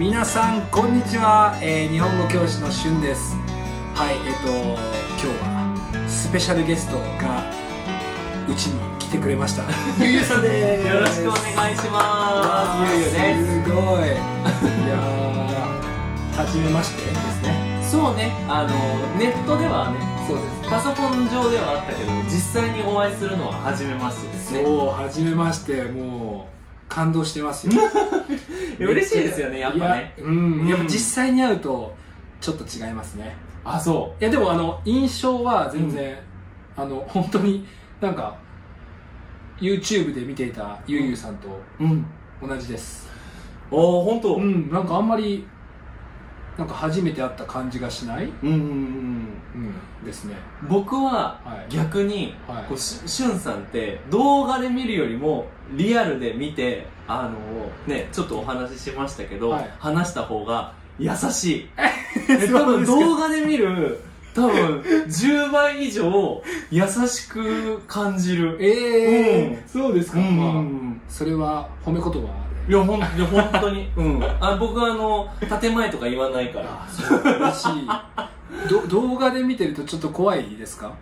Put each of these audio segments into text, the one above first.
皆さんこんにちは、えー日本語教師のしゅんです。はいえっ、と今日はスペシャルゲストがうちに来てくれました。ゆうゆうさんです。よろしくお願いします。ゆうゆうです。すごい。いやー初めましてですね。そうね、あのネットではね、そうです。パソコン上ではあったけど、実際にお会いするのは初めましてですね。そう初めまして。もう感動してますよ 嬉しいですよね、やっぱね。うん、うんやっぱ実際に会うとちょっと違いますねあ、そいやでもあの印象は全然、あの本当になんか YouTube で見ていたゆうゆうさんとう。うん。同じですおー、ほんと。ううん。んなんかあんまりなんか初めて会った感じがしない、うんうんうん、ですね。僕ははい。逆に、はい。こうししゅんさんって動画で見るよりもリアルで見てあのねちょっとお話ししましたけど、はい。話した方が優しい。多分動画で見る多分10倍以上優しく感じる。ええうん。そうですか、うん。まあ、それは褒め言葉？いやほんいや本当に。うん。あ僕はあの建前とか言わないから。あそう嬉しい。ど 動画で見てるとちょっと怖いですか？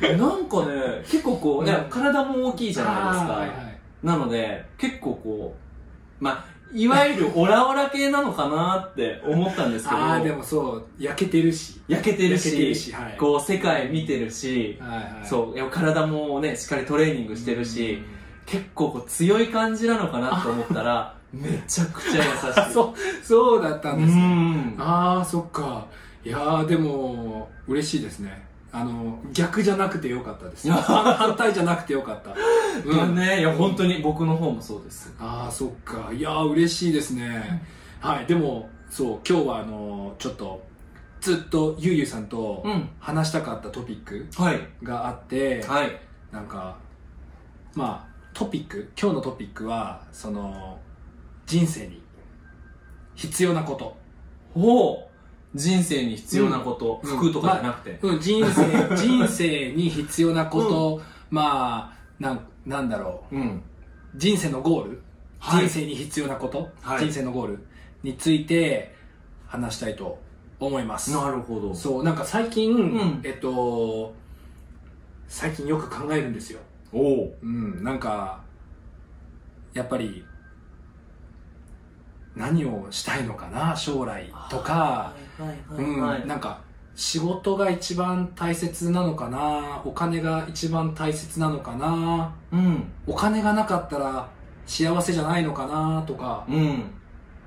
なんかね結構こう、ねうん。体も大きいじゃないですか、はいはいなので、結構こう、まあ、いわゆるオラオラ系なのかなって思ったんですけど、ああでもそう焼けてるし。焼けてる焼けてるし、しはい。こう世界見てるし、はいはい。そう、いや体もね、しっかりトレーニングしてるし、結構こう強い感じなのかなと思ったら、めちゃくちゃ優しい。そうそうだったんですうねん。ああそっかいやーでも嬉しいですねあの逆じゃなくてよかったです反反対じゃなくてよかった うんね、いや本当に僕の方もそうです。ああそっかいやー嬉しいですねはいでもそう今日はあのちょっとずっとゆうゆうさんとうん。話したかったトピックはい。があって、はい。なんかまあトピック今日のトピックはその人生に必要なこと。ほう。人生に必要なこと、うん。服とかじゃなくて。うん、人生 人生に必要なこと、まあなんなんだろう。うん。人生のゴール、はい。人生に必要なこと、はい。人生のゴールについて話したいと思います。なるほど。そうなんか最近、ん。えっと最近よく考えるんですよおお。うんなんかやっぱり何をしたいのかな将来とかはいうん、はいはい。なんか仕事が一番大切なのかなお金が一番大切なのかなうん。お金がなかったら幸せじゃないのかなとかうん。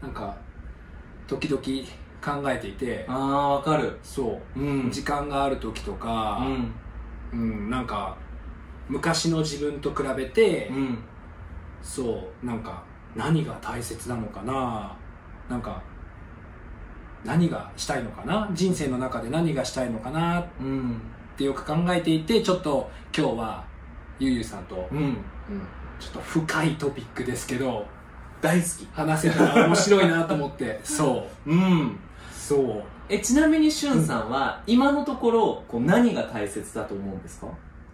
なんか時々考えていてああ、わかる。そううん。時間がある時とうか、ん。うんなんか昔の自分と比べて、うん。そうなんか何が大切なのかななんか何がしたいのかな人生の中で何がしたいのかなっうん。てよく考えていてちょっと今日はゆうゆうさんと、うん。うんちょっと深いトピックですけど大好き。話せたら面白いなと思って そううん。そうえ、ちなみにしゅんさんは、今のところ、こう、何が大切だと思うんですか？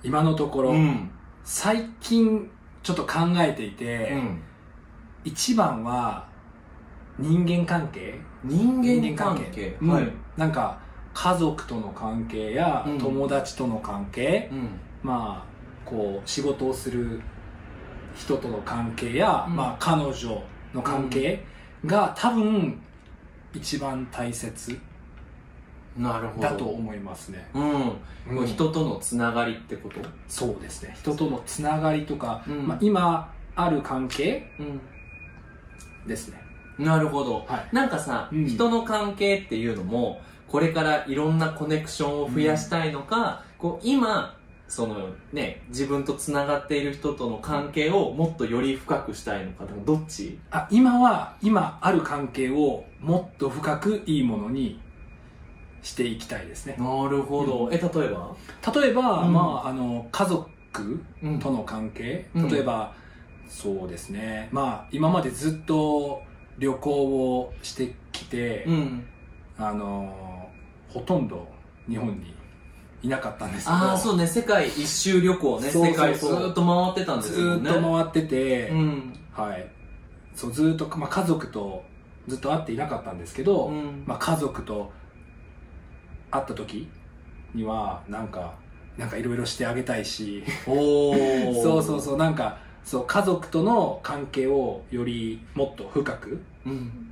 今のところ、ん。最近ちょっと考えていて、うん。一番は人間関係？人間関係。うんはい。なんか家族との関係やうん友達との関係、うん。まあこう仕事をする人との関係や、うんまあ彼女の関係が多分一番大切なるほど。だと思いますね、うん。人とのつながりってこと？そうですね。人とのつながりとか、うん。まあ、今ある関係うん。ですね。なるほど。はい。なんかさ、うん。人の関係っていうのも、これからいろんなコネクションを増やしたいのか、こう今、そのね、自分と繋がっている人との関係をもっとより深くしたいのか、どっち？あ今は今ある関係をもっと深くいいものにしていきたいですね。なるほど。え、例えば？例えば、うん。まああの家族うん。との関係、うん。例えばそうですね。まあ今までずっと旅行をしてきて、うん。あのほとんど日本にいなかったんですけど。ああ、そうね、世界一周旅行ね、そうそうそう。世界ずーっと回ってたんですずーっよね。と回ってて、うん。はい。そうずーっと、まあ、家族とずっと会っていなかったんですけど、うん。まあ、家族と会った時にはなんかなんかいろいろしてあげたいし。そうそうそうなんかそう家族との関係をよりもっと深くうん。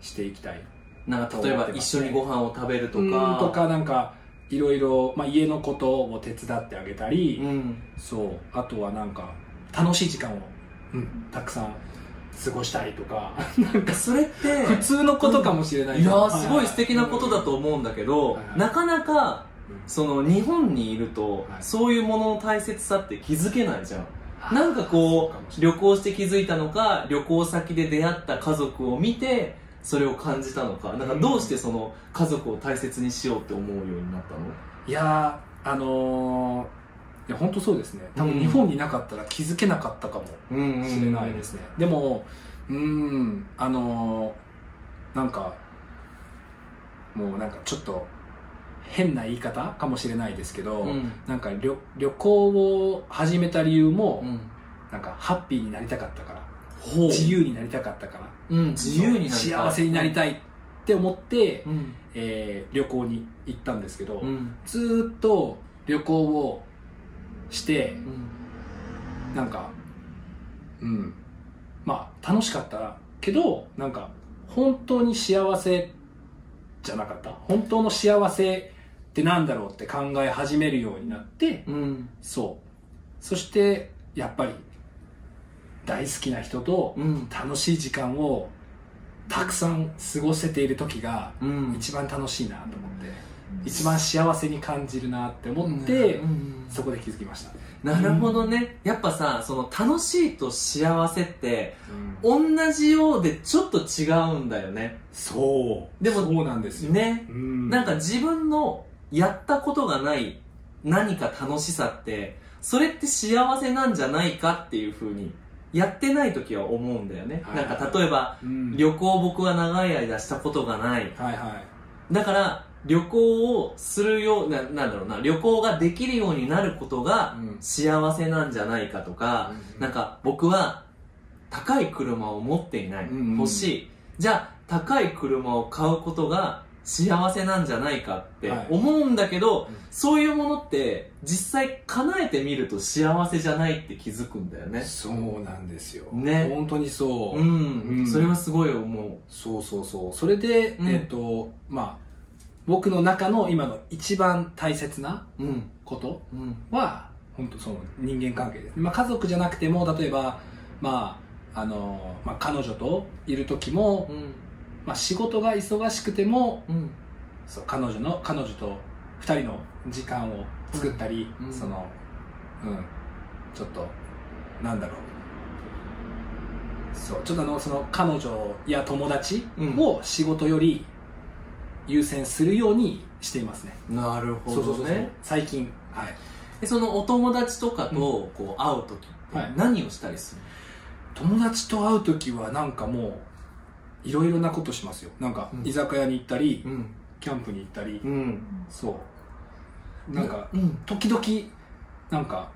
していきたい。なんか例えば一緒にご飯を食べるとうんかとかなんかいろいろ、まあ、家のことを手伝ってあげたり、うん。そうあとはなんか楽しい時間を、うん、たくさん過ごしたいとか。なんかそれって普通のことかもしれないいやけどーすごい素敵なことだと思うんだけど、はいはい。なかなかうん。その日本にいると、はい。そういうものの大切さって気づけないじゃん。あなんかこそう旅行して気づいたのか旅行先で出会った家族を見てそれを感じたのか。なんかどうしてその家族を大切にしようって思うようになったの？いやーあのー、いや本当そうですね。多分うん日本にいなかったら気づけなかったかもうんしれないですね、でもうーんあのー、なんかもうなんかちょっと変な言い方かもしれないですけど、うん。なんか旅旅行を始めた理由も、うん。なんかハッピーになりたかったから自由になりたかったからうん。自由に幸せになりたいって思って、うん。えー旅行に行ったんですけど、うん。ずーっと旅行をしてうんなんかうん。まあ楽しかったけどなんか本当に幸せじゃなかった？本当の幸せってなんだろうって考え始めるようになってうん。そう。そしてやっぱり大好きな人とうん。楽しい時間をたくさん過ごせている時がうん。一番楽しいなと思って一番幸せに感じるなって思って、うんそこで気づきました、なるほどね。やっぱさその楽しいと幸せって同じようでちょっと違うんだよね。そう。でもそうなんですよ、ね。うん、なんか自分のやったことがない何か楽しさってそれって幸せなんじゃないかっていうふうにやってない時は思うんだよね、はいはい。なんか例えばうん。旅行僕は長い間したことがない。はいはい。だから旅行をするようななんだろうな旅行ができるようになることがうん。幸せなんじゃないかとか、うん。なんか僕は高い車を持っていない、うん。欲しい。じゃあ高い車を買うことが幸せなんじゃないかってはい。思うんだけど、うん。そういうものって実際叶えてみると幸せじゃないって気づくんだよね。そうなんですよ。ね。本当にそう、うん、うん。それはすごい思そうそうそう。それで、うん。えっ、とまあ僕の中の今の一番大切なううん。ことうん。は本当その人間関係です、まあ、家族じゃなくても例えばまああの、まあ、彼女といる時も、うん。まあ、仕事が忙しくてもうん。そう彼女の彼女と二人の時間を作ったり、うん。そのうん。ちょっとなんだろう。そうちょっとあのその彼女や友達を仕事より優先するようにしていますね、なるほそうそうそうそう。どね最近。はい。でそのお友達とかとこう会う時ってはい。何をしたりする友達と会う時はなんかもういろいろなことしますよ。なんかうん。居酒屋に行ったり、うん。キャンプに行ったり、うん。そう。なんかうん。時々なんか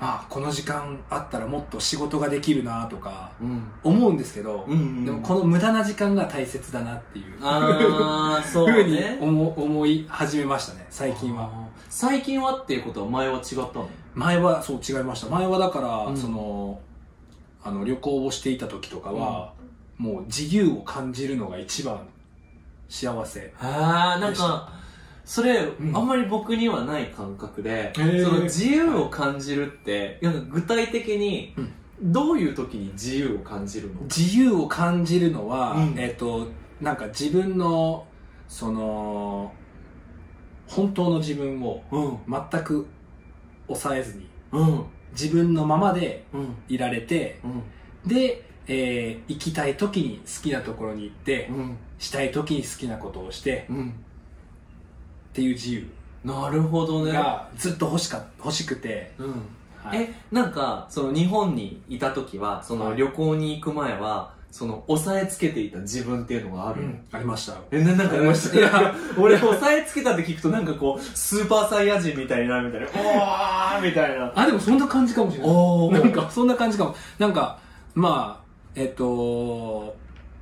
あこの時間あったらもっと仕事ができるなとかうん。思うんですけど、うんでもこの無駄な時間が大切だなっていう。あそううにね。思思い始めましたね最近は。最近はっていうことは前は違ったの？前はそう違いました。前はだから、うん。そのあの旅行をしていた時とかは、もう自由を感じるのが一番幸せああなんかそれ、ん。あんまり僕にはない感覚で、ー。その自由を感じるって、なんか具体的にうん。どういう時に自由を感じるの？自由を感じるのは、うん。えっ、となんか自分のその本当の自分をうん。全く抑えずにうん。自分のままでうん。いられてうん。で、えー行きたい時に好きなところに行って、うん。したい時に好きなことをしてうんっていう自由。なるほどね。がずっと欲しか欲しくて、うん。はい。えなんかその日本にいた時はそのはい。旅行に行く前はその押さえつけていた自分っていうのがあるの、ありました。え、な、なんかありました？いや 俺、押さえつけたって聞くとなんかこう、スーパーサイヤ人みたいになるみたいな。おーみたいな。あでもそんな感じかもしれない。おー。なんかそんな感じかも。なんかまあえっと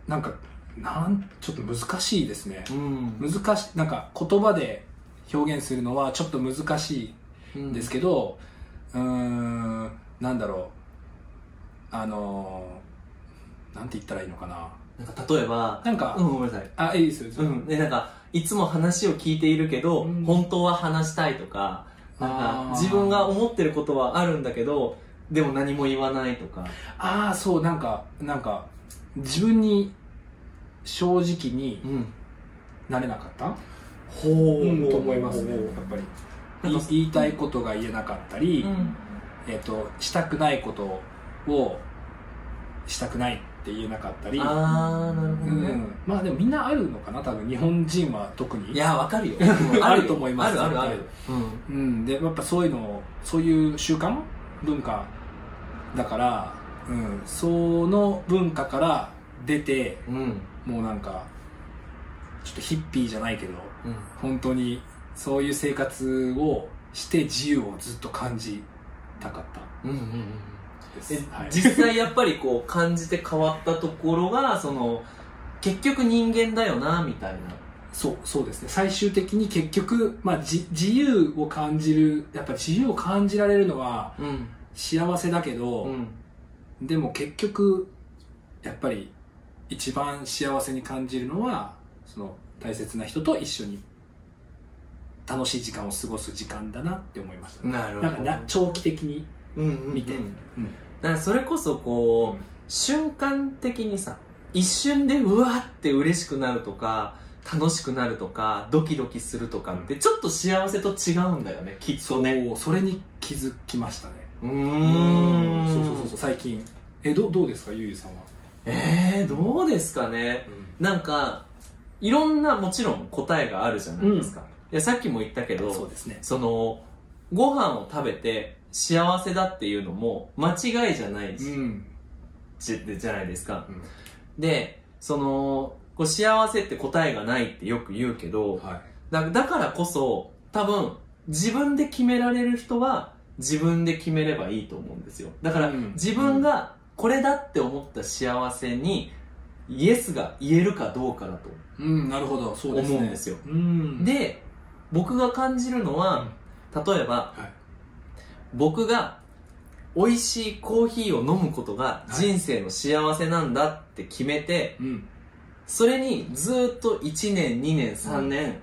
なんかなんちょっと難しいですね。うん。難しなんか言葉で表現するのはちょっと難しいんですけどうーんなんだろう。あのなんて言ったらいいのかな。なんか例えばなんか、うんごめんなさい。あいいですよ、うん、でなんかいつも話を聞いているけど、うん。本当は話したいとかなんか自分が思ってることはあるんだけどでも何も言わないとか。ああそうなんかなんか自分に正直にうん。なれなかった、うん、と思いますねやっぱり言いたいことが言えなかったり、うん。えっとしたくないことをしたくないって言えなかったり。ああなるほどね、うん、まあでもみんなあるのかな多分日本人は特に。いやわかるよ。あると思いますあるあるある。うん。うん、でやっぱそういうのそういう習慣文化だから、うん、その文化から出てうん。もうなんかちょっとヒッピーじゃないけどうん。本当にそういう生活をして自由をずっと感じたかった。うんうんうん実際やっぱりこう感じて変わったところがその結局人間だよなみたいな。そうそうですね。最終的に結局、まあ、じ自由を感じるやっぱ自由を感じられるのはうん。幸せだけど、うん。でも結局やっぱり一番幸せに感じるのはその大切な人と一緒に楽しい時間を過ごす時間だなって思いました、なるなんかな長期的にうんうんうん。見て、だからそれこそこう、瞬間的にさ一瞬でうわって嬉しくなるとか楽しくなるとかドキドキするとかってちょっと幸せと違うんだよねきっとね。それに気づきましたね。うーん。そうそうそうそう。最近。えどどうですかゆうゆうさんは、えー、どうですかね。なんかいろんなもちろん答えがあるじゃないですか、いやさっきも言ったけどそうですね。そのご飯を食べて幸せだっていうのも間違いじゃないし、うん。じじゃないですか、うん。でそのこう幸せって答えがないってよく言うけどはい。だだからこそ多分自分で決められる人は自分で決めればいいと思うんですよ。だから、うん。自分がこれだって思った幸せにイエスが言えるかどうかだとうんなるほど。そうですね。思うんですよ。うん。で僕が感じるのは、例えばはい。僕が美味しいコーヒーを飲むことが人生の幸せなんだって決めて、うん。それにずーっと1年2年3年、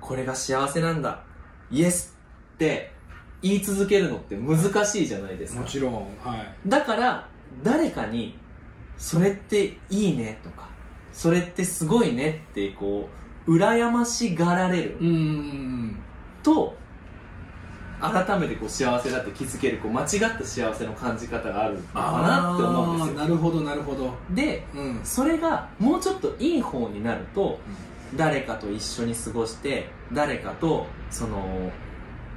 これが幸せなんだイエスって言い続けるのって難しいじゃないですか。もちろんはい。だから誰かにそれっていいねとかそれってすごいねってこう羨ましがられる。うん。うんと改めてこう幸せだって気づけるこう間違った幸せの感じ方があるのかなって思うんですよ。なるほどなるほど。でうん。それがもうちょっといい方になると誰かと一緒に過ごして誰かとその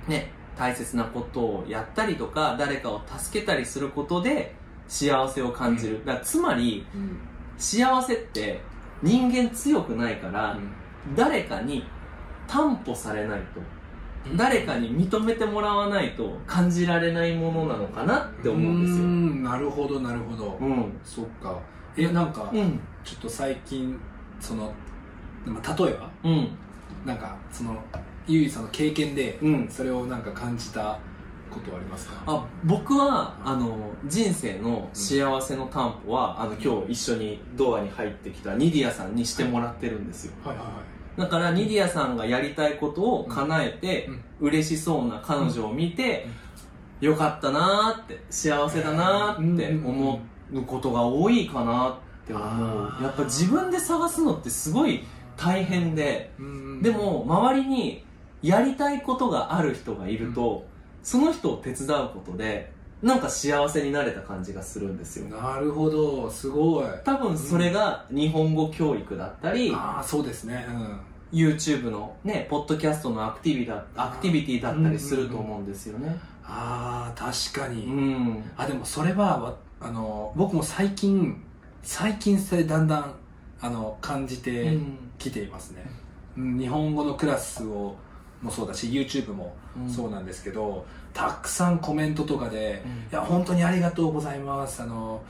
ね大切なことをやったりとか誰かを助けたりすることで幸せを感じる、だつまりうん。幸せって人間強くないから、誰かに担保されないと誰かに認めてもらわないと感じられないものなのかなって思うんですよ。んなるほどなるほど、うん。そっか。えなんか、うん。ちょっと最近そのまあ例えばうん。なんかそのゆいさんの経験で、うん。それをなんか感じたことはありますか？あ僕はあの人生の幸せの担保は、あの今日一緒にドアに入ってきたニディアさんにしてもらってるんですよ。はいはいはい。だからニディアさんがやりたいことを叶えて、嬉しそうな彼女を見て、よかったなーって幸せだなーって思うことが多いかなって思う。やっぱ自分で探すのってすごい大変でうんでも周りにやりたいことがある人がいると、その人を手伝うことでなんか幸せになれた感じがするんですよ。なるほど。すごい。多分それが日本語教育だったり、ああそうですね。うん。YouTube のねポッドキャストのアクティビだアクティビティだったりすると思うんですよね。ああ確かに、うん。あでもそれはわあの僕も最近最近それだんだんあの感じてうん。きていますね、うん。日本語のクラスをもそうだし YouTube もそうなんですけど、たくさんコメントとかで「いや本当にありがとうございます」あの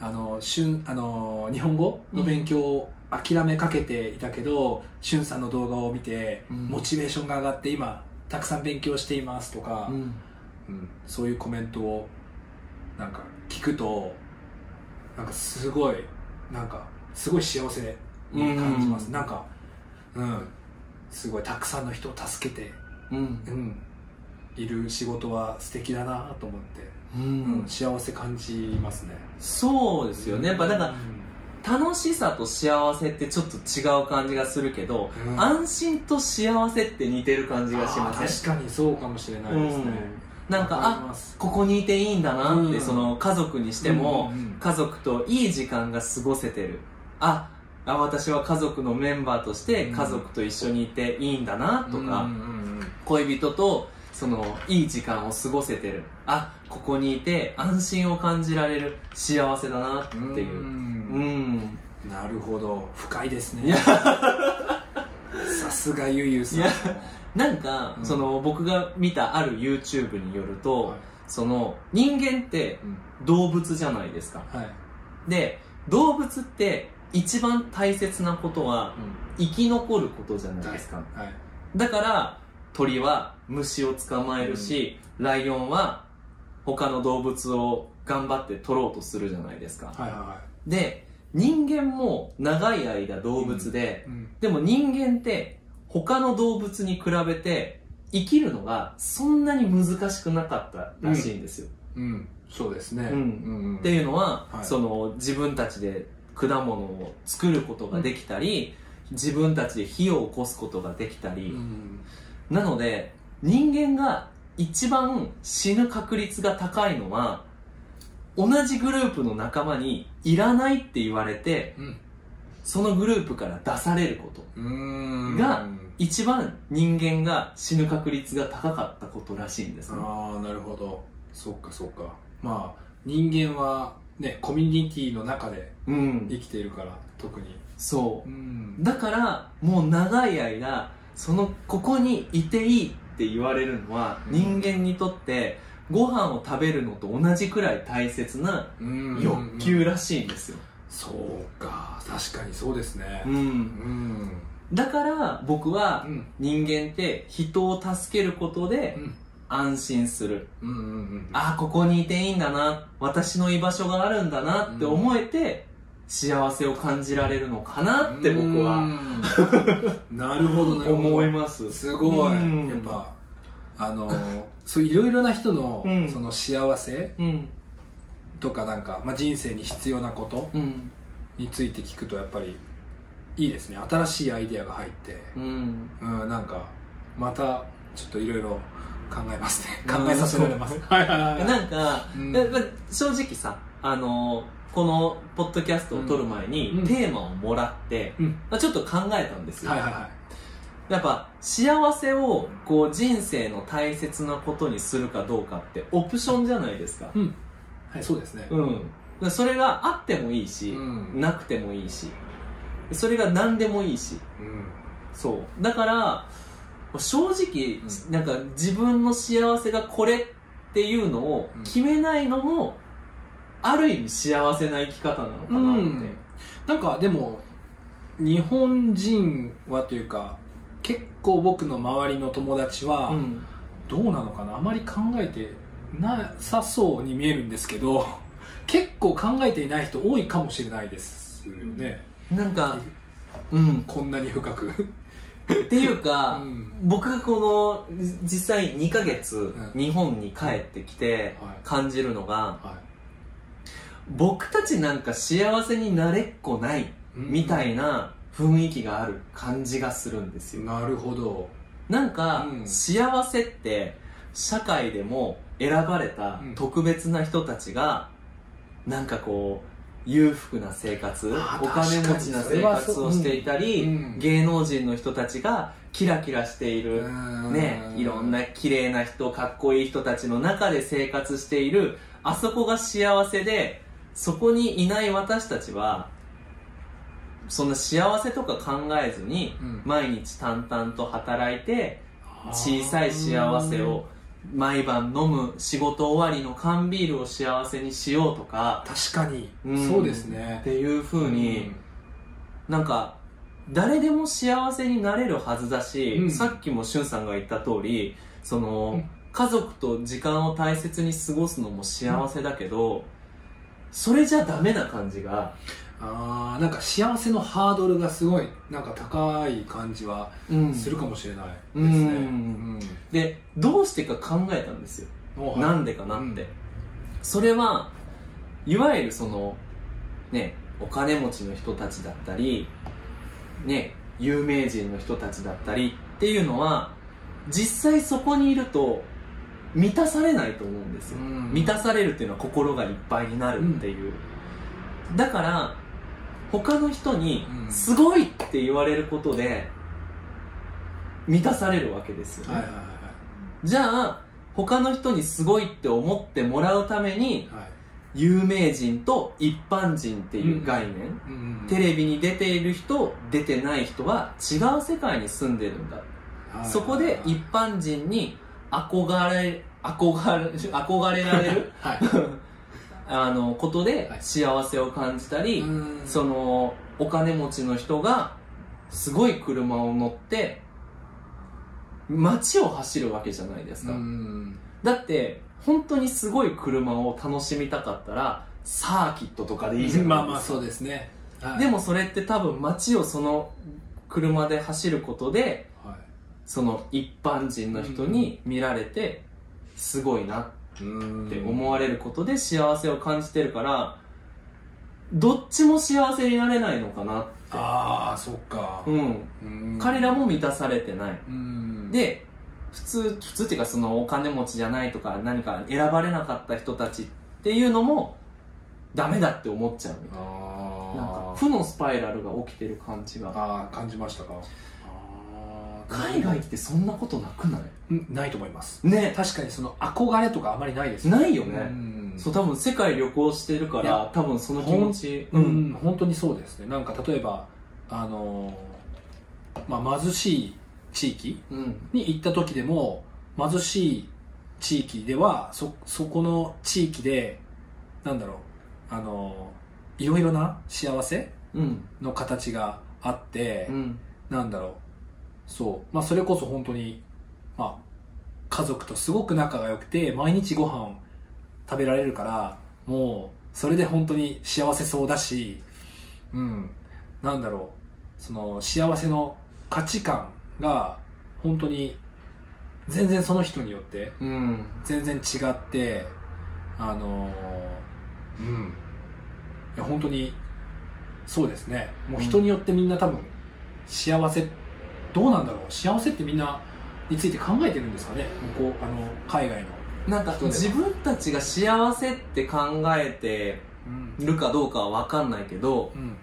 あのしゅんあの日本語の勉強を諦めかけていたけど、しゅんさんの動画を見て、うん。モチベーションが上がって今たくさん勉強していますとか、うん。うん。そういうコメントをなんか聞くとなんかすごいなんかすごい幸せに感じます、うん。なんかうんすごいたくさんの人を助けて、うん。うん、いる仕事は素敵だなと思って、ううんん幸せ感じますね。そうですよね。やっぱだからうん。楽しさと幸せってちょっと違う感じがするけど、うん。安心と幸せって似てる感じがしません？確かにそうかもしれないですね、なんかわりあここにいていいんだなって、うん。その家族にしても、うんうん。家族といい時間が過ごせてる。ああ私は家族のメンバーとしてうん。家族と一緒にいていいんだなとか、恋人とそのいい時間を過ごせてる。あここにいて安心を感じられる。幸せだなっていう。ううん。んなるほど。深いですね。さすがゆゆさん。なんか、うん。その僕が見たある YouTube によると、はい。その人間ってうん。動物じゃないですか。はい。で動物って一番大切なことは生き残ることじゃないですか、はい。だから鳥は虫を捕まえるし、ライオンは他の動物を頑張って取ろうとするじゃないですか、はいはいはで人間も長い間動物で、いうん。でも人間って他の動物に比べて生きるのがそんなに難しくなかったらしいんですよ、うん。そうですね。うん。うん。っていうのは、はい。その自分たちで果物を作ることができたり、自分たちで火を起こすことができたり、うんなので人間が一番死ぬ確率が高いのは同じグループの仲間にいらないって言われてうん。そのグループから出されること。うん。が一番人間が死ぬ確率が高かったことらしいんですね。ああなるほど。そっかそっか。まあ人間はねコミュニティの中でうん。生きているから特に。そう。うん。だからもう長い間そのここにいていいって言われるのはうん。人間にとってご飯を食べるのと同じくらい大切なうん。欲求らしいんですよ、そうか。確かにそうですね。うん。うん。だから僕はうん。人間って人を助けることでうん。安心する、うんうんうんああここにいていいんだな。私の居場所があるんだなって思えて幸せを感じられるのかなって僕はうん。なるほどね思います。すごい。うん。やっぱあのそういろいろな人のうん。その幸せうん。とかなんか、まあ、人生に必要なことうん。について聞くとやっぱりいいですね。新しいアイデアが入ってうん。うんなんかまたちょっといろいろ考えますね。うん考えさせられます。はいはいはいなんか、正直さあのこのポッドキャストを撮る前に、うん。テーマをもらって、うん。まあ、ちょっと考えたんですよ、はいはいはい。やっぱ幸せをこう人生の大切なことにするかどうかってオプションじゃないですか。うん。はいそうですね。うん。でそれがあってもいいし、うん。なくてもいいしそれが何でもいいし。うん。そう。だから正直、うなんか自分の幸せがこれっていうのをうん。決めないのも、ある意味幸せな生き方なのかなって、うん。なんかでも日本人はというか結構僕の周りの友達はうん。どうなのかなあまり考えてなさそうに見えるんですけど 結構考えていない人多いかもしれないですよね、なんか、うん、こんなに深く。っていうか、うん。僕がこの実際2ヶ月うん。日本に帰ってきてはい。感じるのがは僕たちなんか幸せになれっこないいみたいな雰囲気がある感じがするんですよ。なるほど。なんかうん。幸せって社会でも選ばれたうん。特別な人たちがなんかこう裕福な生活お金持ちな生活をしていたり、うんうん。芸能人の人たちがキラキラしている、ね、いろんな綺麗な人かっこいい人たちの中で生活しているあそこが幸せでそこにいない私たちはそんな幸せとか考えずにうん。毎日淡々と働いて小さい幸せを毎晩飲む仕事終わりの缶ビールを幸せにしようとか確かに、うん。そうですね。っていう風に、なんか誰でも幸せになれるはずだし、うん。さっきもしゅんさんが言った通りその、うん。家族と時間を大切に過ごすのも幸せだけど、それじゃダメな感じが、ああなんか幸せのハードルがすごいなんか高い感じはうん。するかもしれないですうん。ね、うん。でどうしてか考えたんですよ。もう。なんでかなって、うん。それはいわゆるそのねお金持ちの人たちだったりね有名人の人たちだったりっていうのは実際そこにいると満たされないと思うんですよ、うん。満たされるっていうのは心がいっぱいになるっていう、だから他の人にうん。すごいって言われることで満たされるわけですよね、はいはいはじゃあ他の人にすごいって思ってもらうためにいはい。有名人と一般人っていう概念、うんうんテレビに出ている人出てない人は違う世界に住んでるんだ、はい。そこで一般人に憧れ憧れ憧れられる？はい。あのことではい。幸せを感じたり、うん。そのお金持ちの人がすごい車を乗って街を走るわけじゃないですか、うん。だって本当にすごい車を楽しみたかったらサーキットとかでいいじゃないですか、まあまあそうですね、はい。でもそれって多分街をその車で走ることではその一般人の人に見られてすごいなって思われることで幸せを感じてるからどっちも幸せになれないのかなって。ああそっか。うん。うん。彼らも満たされてない。うん。で普通普通っていうかそのお金持ちじゃないとか何か選ばれなかった人たちっていうのもダメだって思っちゃう。みたいななんか負のスパイラルが起きてる感じが。あー感じましたか？海外ってそんなことなくない？うんないと思います。ね。確かにその憧れとかあまりないですないよね。うん。そう多分世界旅行してるかいら多分その気持ち。う、ん、本当にそうですね。なんか例えばあのーまあ貧しい地域うん。に行った時でも貧しい地域ではそそこの地域でなんだろうあのいろいろな幸せうん。の形があって、うん。なんだろうそう。まあそれこそ本当にまあ家族とすごく仲が良くて毎日ご飯食べられるからもうそれで本当に幸せそうだしうん。なんだろう。その幸せの価値観が本当に全然その人によってうん。全然違ってあのうん。いや本当にそうですね。もう人によってみんな多分幸せどうなんだろう？幸せってみんなについて考えてるんですかね？向こうあの海外の、なんか自分たちが幸せって考えてうんるかどうかは分かんないけどうん、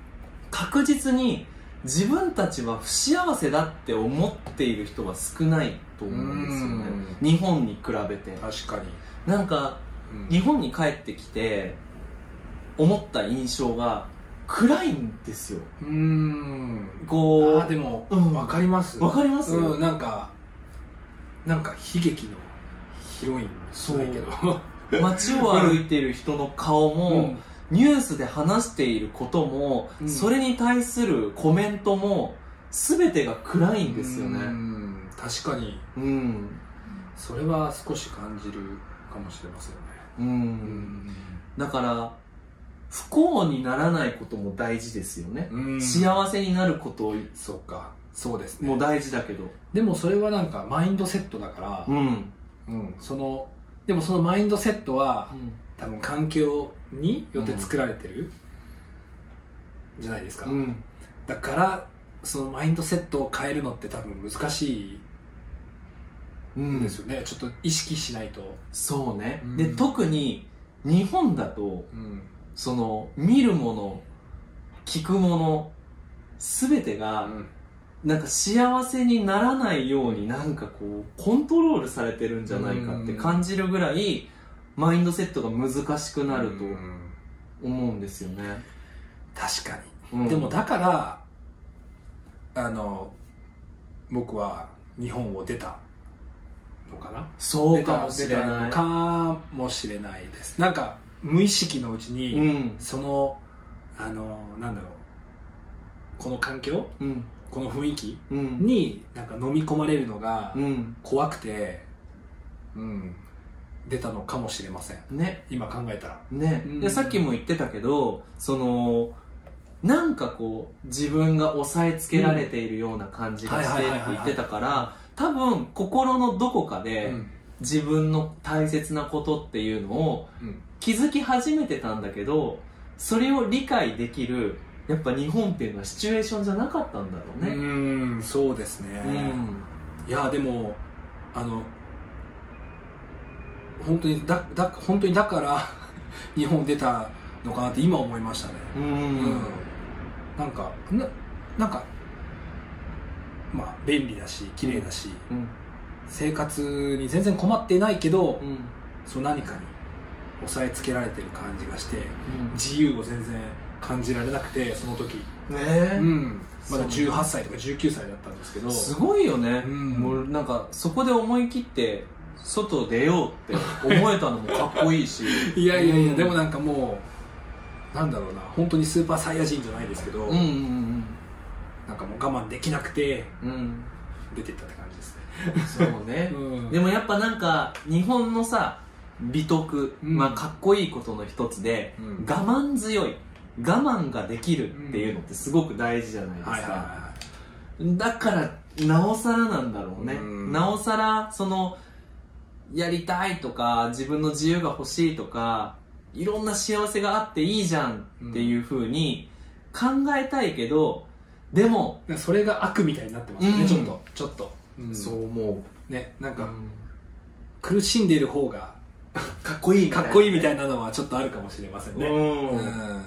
確実に自分たちは不幸せだって思っている人は少ないと思うんですよね。日本に比べて。確かに、なんかうん。日本に帰ってきて思った印象が暗いんですよ。うーん。こうあーでも、うん。わかります。わかります？うん、なんかなんか悲劇のヒロインじゃないけど。街を歩いている人の顔も、うん。ニュースで話していることも、うん。それに対するコメントも全てが暗いんですようねん。確かに。うん。それは少し感じるかもしれませんね。うん、うん。だから不幸にならないことも大事ですよね、うん。幸せになることそうか。そうですね。も大事だけど。でもそれはなんかマインドセットだから、うん、うん。そのでもそのマインドセットは多分環境によって作られてる、じゃないですか、うん。だからそのマインドセットを変えるのって多分難しういんん。ですよね、ちょっと意識しないと、そうね、うん。で特に日本だとうんその見るもの聞くもの全てがなんか幸せにならないようになんかこうコントロールされてるんじゃないかって感じるぐらいマインドセットが難しくなるとうん。思うんですよね、確かに、うん。でもだからあの僕は日本を出たのかな？そうかもしれない。かもしれないです。なんか無意識のうちに、うん。そのあのなんだろう。この環境？うん。この雰囲気？うん。になんか飲み込まれるのがうん。怖くて、うん、出たのかもしれません。ね。今考えたら。ね、うん。でさっきも言ってたけどそのなんかこう自分が押さえつけられているような感じがしてって言ってたから多分心のどこかでうん。自分の大切なことっていうのをうん気づき始めてたんだけどそれを理解できるやっぱ日本っていうのはシチュエーションじゃなかったんだろうね。うんそうですね、いやでもあの本当にだだ本当にだから 日本出たのかなって今思いましたね。うん。うん。なんかななんかまあ便利だし綺麗だし、うん。生活に全然困っていないけど、うん。その何かに押さえつけられてる感じがしてうん。自由を全然感じられなくてその時、ね。えうん、まだそう18歳とか19歳だったんですけど。すごいよね、うん。もうなんかそこで思い切って外出ようって思えたのもかっこいいし。いやいやいや、うん。でもなんかもうなんだろうな本当にスーパーサイヤ人じゃないですけど、うんうんなんかもう我慢できなくてうんうん。出てったって感じですね、そうね。うん。でもやっぱなんか日本のさ美徳、うん。まあかっこいいことの一つで、うん。我慢強い我慢ができるっていうのってすごく大事じゃないですか、だからなおさらなんだろうね、うん。なおさらそのやりたいとか自分の自由が欲しいとかいろんな幸せがあっていいじゃんっていうふうに考えたいけどでも、いそれが悪みたいになってますよね、うん。ちょっと。ちょっと、うん。そう思ねなんう、か苦しんでいる方がかっこいいみたいなかっこいいみたいなのはちょっとあるかもしれませんね。うん。うん。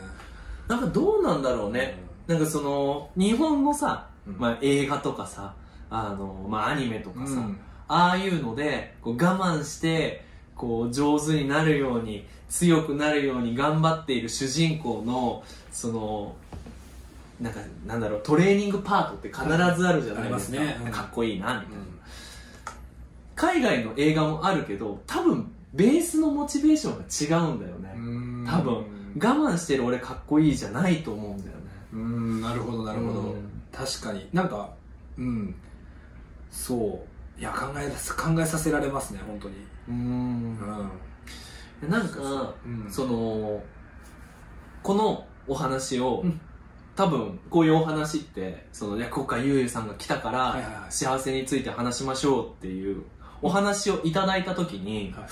なんかどうなんだろうね、なんかその日本のさ、うん。まあ、映画とかさあの、まあ、アニメとかさ、うん。ああいうのでこう我慢してこう上手になるように強くなるように頑張っている主人公のそのなんかなんだろうトレーニングパートって必ずあるじゃないですか、ね。うん。かっこいいなみたいな、海外の映画もあるけど多分ベースのモチベーションが違うんだよね、うん。多分。我慢してる俺かっこいいじゃないと思うんだよね。うん。なるほどなるほど、うん。確かに。なんかうん。そう。いや考えす考えさせられますね本当に。うん。うん。なんかうん。そのこのお話を、うん。多分こういうお話ってその落語家ゆうゆうさんが来たから、はいはいはい。幸せについて話しましょうっていうお話をいただいた時に、はい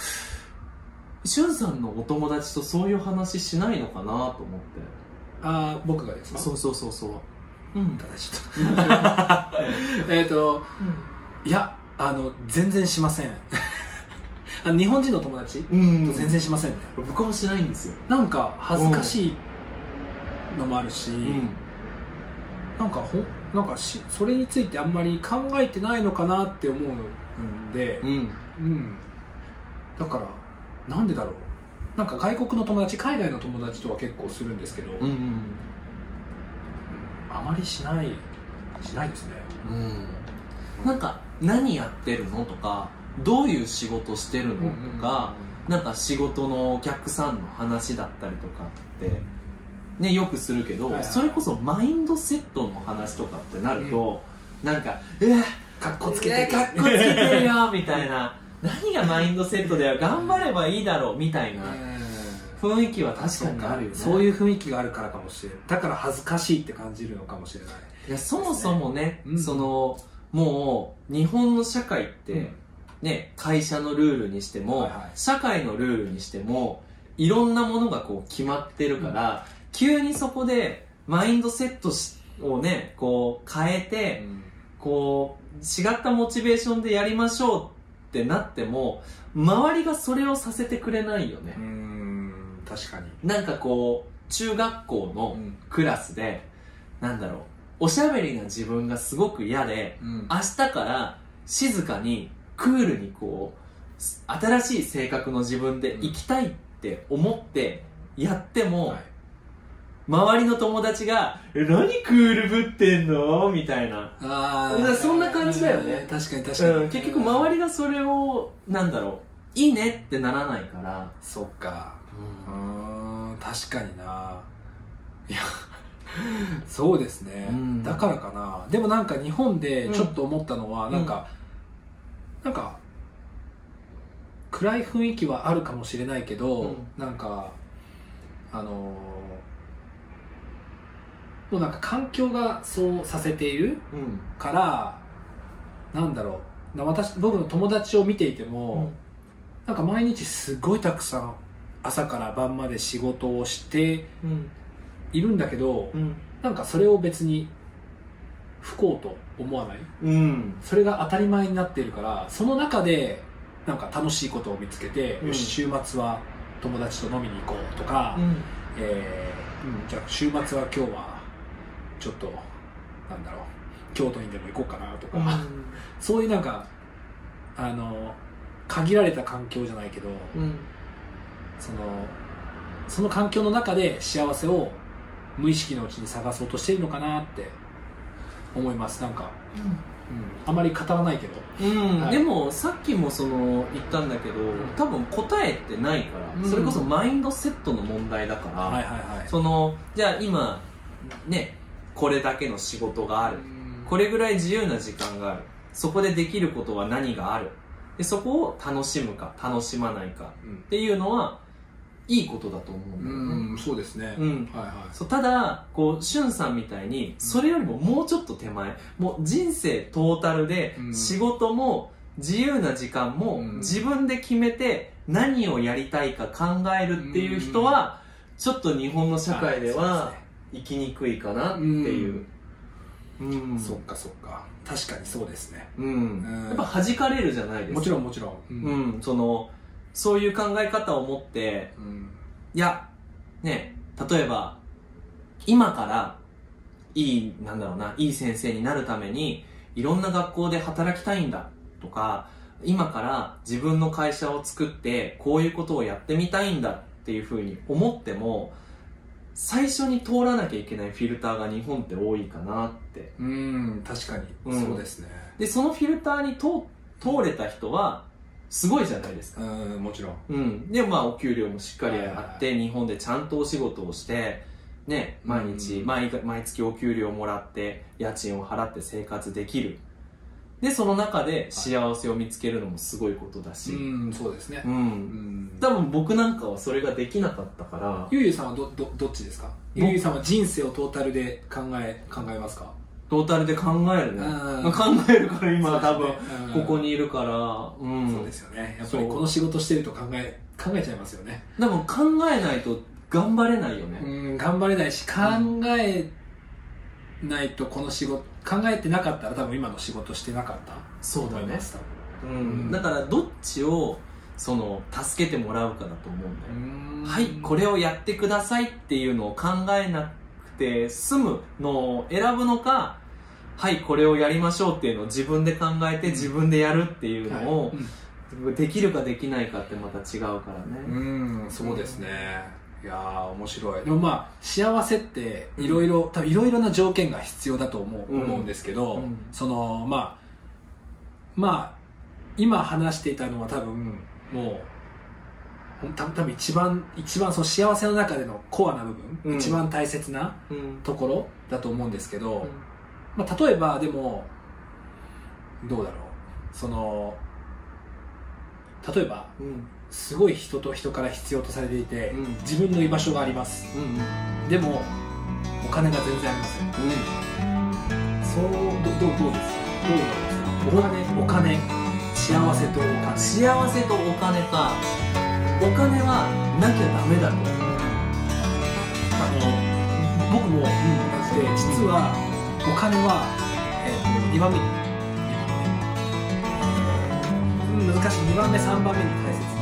しゅんさんのお友達とそういう話しないのかなと思って。ああ僕がですか？そうそうそうそう。うん。ただちょっとえっといやあの全然しません。あ日本人の友達？うん。と全然しませんね、僕もしないんですよ。なんか恥ずかしいのもあるし、うん。なんかほなんかしそれについてあんまり考えてないのかなって思うんで、うん。うん、だからなんでだろう。なんか外国の友達海外の友達とは結構するんですけど、うんうん。あまりしないしないですね。うん。なんか何やってるのとかどういう仕事してるのとか、なんか仕事のお客さんの話だったりとかってねよくするけど、はいはい。それこそマインドセットの話とかってなると、なんか「えー、かっこつけて。えーかっこつけてるよ」みたいな。何がマインドセットだよ頑張ればいいだろうみたいな。雰囲気は確かにあるよね。そういう雰囲気があるからかもしれないだから恥ずかしいって感じるのかもしれない。いやそもそもね、うん。そのもう日本の社会って、うん。ね、会社のルールにしても、はいはい。社会のルールにしてもいろんなものがこう決まってるから、急にそこでマインドセットしをねこう変えて、こう違ったモチベーションでやりましょうってなっても周りがそれをさせてくれないよね。う、ん確かに。なんかこう中学校のうん。クラスで、なんだろうおしゃべりな自分がすごく嫌でうん。明日から静かにクールにこう新しい性格の自分で生きたいって思ってやっても、はい周りの友達が「え何クールぶってんの?」みたいな、あーそんな感じだよね。確かに確かに、うん、結局周りがそれをなんだろう。いいねってならないから、そっか。うーん確かにな。いやそうですね、うん。だからかな。でもなんか日本でちょっと思ったのは、うん。なんか、なんか暗い雰囲気はあるかもしれないけど、うん。なんかあのーもうなんか環境がそうさせているうん。からなんだろう。な私僕の友達を見ていても、なんか毎日すごいたくさん朝から晩まで仕事をしてうん。いるんだけど、うん。なんかそれを別に不幸と思わない？うん。それが当たり前になっているからその中でなんか楽しいことを見つけて、うん。よし週末は友達と飲みに行こうとか、うん。えーうんじゃあ週末は今日はちょっとなんだろう京都にでも行こうかなとか、そういうなんかあの限られた環境じゃないけどうん。そのその環境の中で幸せを無意識のうちに探そうとしているのかなって思います。なんか、うん、あまり語らないけど。うん。はい。でもさっきもその言ったんだけど多分答えってないから、うん。それこそマインドセットの問題だから、はいはいはい。そのじゃあ今ねこれだけの仕事がある。これぐらい自由な時間がある。そこでできることは何がある。でそこを楽しむか楽しまないかうん。っていうのはいいことだと思うんだよね、うんそうですね、うん。はいはい。そうただこうしゅんさんみたいにそれよりももうちょっと手前もう人生トータルでうん。仕事も自由な時間もうん。自分で決めて何をやりたいか考えるっていう人はちょっと日本の社会では生きにくいかなっていう。うん。そっかそっか。確かにそうですね。うん。うん。やっぱ弾かれるじゃないですか。もちろんもちろん。ううん。そのそういう考え方を持ってうん。いや、ね、例えば、今から、いい、なんだろうな、いい先生になるために、いろんな学校で働きたいんだとか、今から自分の会社を作って、こういうことをやってみたいんだっていうふうに思っても、最初に通らなきゃいけないフィルターが日本って多いかなって。うん確かに、うん。そうですね。で、そのフィルターに通通れた人は、すごいじゃないですか。うんもちろん。うん、でまあお給料もしっかりあって日本でちゃんとお仕事をしてね毎日、うん。毎毎月お給料もらって家賃を払って生活できるでその中で幸せを見つけるのもすごいことだし、うんそうですね。うん。うん。多分僕なんかはそれができなかったから。ゆうゆうさんはどどどっちですか？ゆうゆうさんは人生をトータルで考え考えますか？トータルで考えるね、うん。まあ考えるから今は多分うん。ここにいるから、うん、そうですよね。やっぱりこの仕事してると考え考えちゃいますよね。でも考えないと頑張れないよね、うん頑張れないし考えないとこの仕事考えてなかったら多分今の仕事してなかった？そうだね。うん、だからどっちをその助けてもらうかだと思うんだよ、うん。はいこれをやってくださいっていうのを考えなくて済むのを選ぶのかはいこれをやりましょうっていうのを自分で考えて自分でやるっていうのをはい。できるかできないかってまた違うからね。うんそうですねいやー面白い。でもまあ幸せっていろいろ多分いろいろな条件が必要だと思う,、うん。思うんですけど、うん。そのまあまあ今話していたのは多分もう多分一番一番その幸せの中でのコアな部分、うん。一番大切なうん。ところだと思うんですけど、まあ、例えばでもどうだろう。その例えばうんすごい人と人から必要とされていて、うん。自分の居場所があります。うんでもお金が全然ありません。そうどどどうです？かどう思いますか？お金？お金。幸せとお金。幸せとお金か。お金はなきゃダメだと。あの僕も同じで実はお金は、えー、2番2番目、えーうん難し2番目3番目に大切。